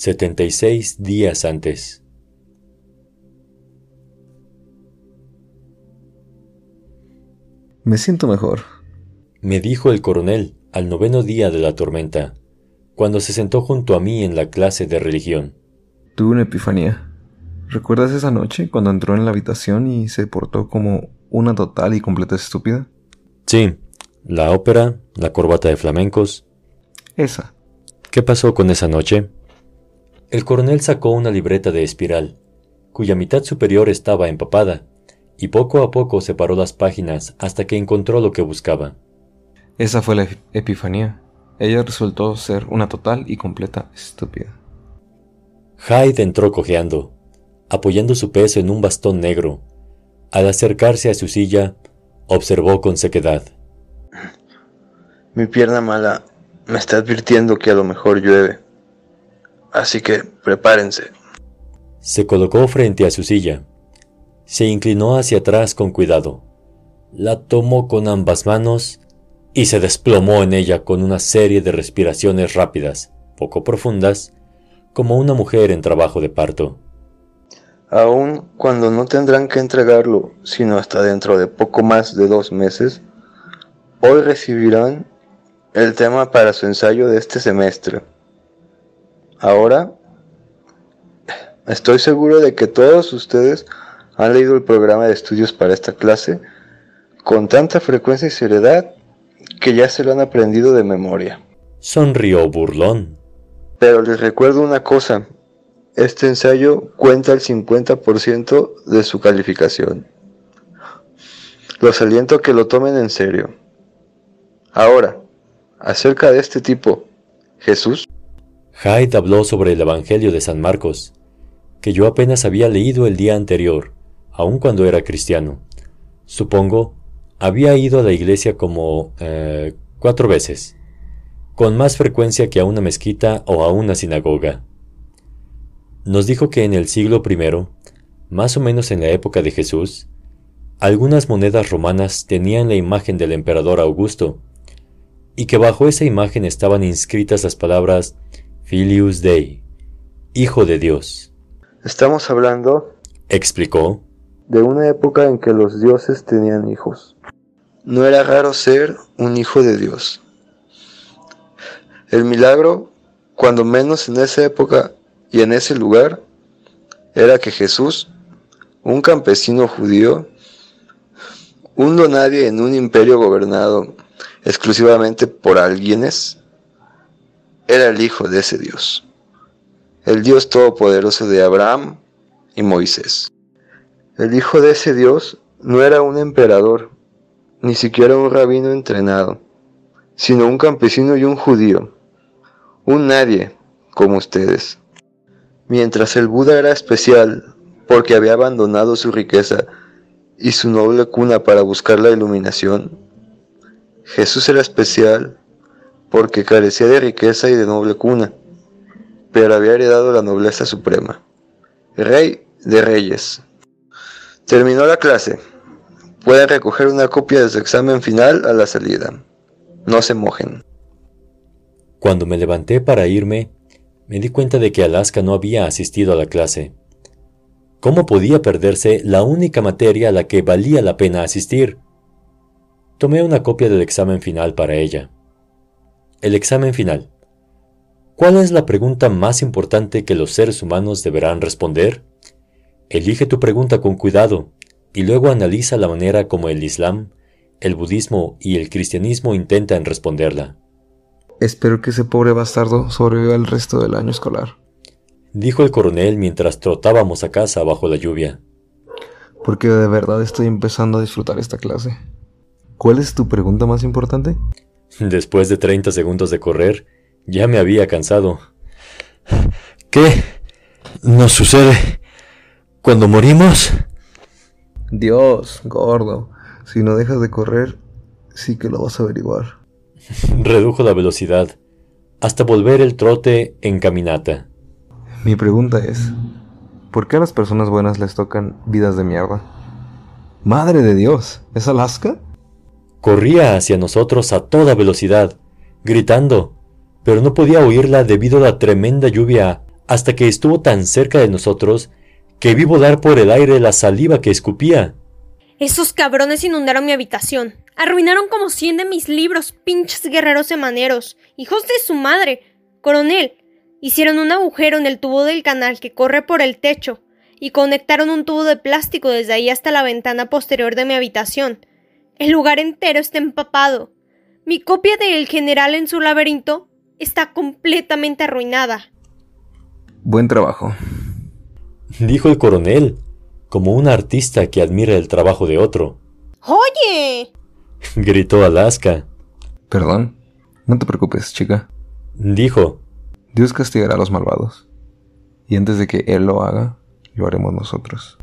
76 días antes. Me siento mejor, me dijo el coronel al noveno día de la tormenta, cuando se sentó junto a mí en la clase de religión. Tuve una epifanía. ¿Recuerdas esa noche cuando entró en la habitación y se portó como una total y completa estúpida? Sí, la ópera, la corbata de flamencos. Esa. ¿Qué pasó con esa noche? El coronel sacó una libreta de espiral, cuya mitad superior estaba empapada, y poco a poco separó las páginas hasta que encontró lo que buscaba. Esa fue la epifanía. Ella resultó ser una total y completa estúpida. Hyde entró cojeando, apoyando su peso en un bastón negro. Al acercarse a su silla, observó con sequedad. Mi pierna mala me está advirtiendo que a lo mejor llueve. Así que prepárense. Se colocó frente a su silla. Se inclinó hacia atrás con cuidado. La tomó con ambas manos y se desplomó en ella con una serie de respiraciones rápidas, poco profundas, como una mujer en trabajo de parto. Aun cuando no tendrán que entregarlo sino hasta dentro de poco más de dos meses, hoy recibirán el tema para su ensayo de este semestre. Ahora, estoy seguro de que todos ustedes han leído el programa de estudios para esta clase con tanta frecuencia y seriedad que ya se lo han aprendido de memoria. Sonrió burlón. Pero les recuerdo una cosa, este ensayo cuenta el 50% de su calificación. Los aliento a que lo tomen en serio. Ahora, acerca de este tipo, Jesús, Hyde habló sobre el Evangelio de San Marcos, que yo apenas había leído el día anterior, aun cuando era cristiano. Supongo, había ido a la iglesia como eh, cuatro veces, con más frecuencia que a una mezquita o a una sinagoga. Nos dijo que en el siglo I, más o menos en la época de Jesús, algunas monedas romanas tenían la imagen del emperador Augusto, y que bajo esa imagen estaban inscritas las palabras Filius Dei, Hijo de Dios. Estamos hablando, explicó, de una época en que los dioses tenían hijos. No era raro ser un hijo de Dios. El milagro, cuando menos en esa época y en ese lugar, era que Jesús, un campesino judío, un donadie en un imperio gobernado exclusivamente por alguienes, era el hijo de ese Dios, el Dios todopoderoso de Abraham y Moisés. El hijo de ese Dios no era un emperador, ni siquiera un rabino entrenado, sino un campesino y un judío, un nadie como ustedes. Mientras el Buda era especial porque había abandonado su riqueza y su noble cuna para buscar la iluminación, Jesús era especial porque carecía de riqueza y de noble cuna, pero había heredado la nobleza suprema. Rey de reyes. Terminó la clase. Pueden recoger una copia de su examen final a la salida. No se mojen. Cuando me levanté para irme, me di cuenta de que Alaska no había asistido a la clase. ¿Cómo podía perderse la única materia a la que valía la pena asistir? Tomé una copia del examen final para ella. El examen final. ¿Cuál es la pregunta más importante que los seres humanos deberán responder? Elige tu pregunta con cuidado y luego analiza la manera como el Islam, el budismo y el cristianismo intentan responderla. Espero que ese pobre bastardo sobreviva el resto del año escolar, dijo el coronel mientras trotábamos a casa bajo la lluvia. Porque de verdad estoy empezando a disfrutar esta clase. ¿Cuál es tu pregunta más importante? Después de 30 segundos de correr, ya me había cansado. ¿Qué nos sucede cuando morimos? Dios, gordo, si no dejas de correr, sí que lo vas a averiguar. Redujo la velocidad hasta volver el trote en caminata. Mi pregunta es, ¿por qué a las personas buenas les tocan vidas de mierda? Madre de Dios, ¿es Alaska? Corría hacia nosotros a toda velocidad, gritando, pero no podía oírla debido a la tremenda lluvia hasta que estuvo tan cerca de nosotros que vi volar por el aire la saliva que escupía. Esos cabrones inundaron mi habitación. Arruinaron como cien de mis libros, pinches guerreros semaneros. Hijos de su madre. Coronel. Hicieron un agujero en el tubo del canal que corre por el techo y conectaron un tubo de plástico desde ahí hasta la ventana posterior de mi habitación. El lugar entero está empapado. Mi copia de El General en su laberinto está completamente arruinada. Buen trabajo, dijo el coronel, como un artista que admira el trabajo de otro. ¡Oye! gritó Alaska. Perdón. No te preocupes, chica. Dijo. Dios castigará a los malvados. Y antes de que Él lo haga, lo haremos nosotros.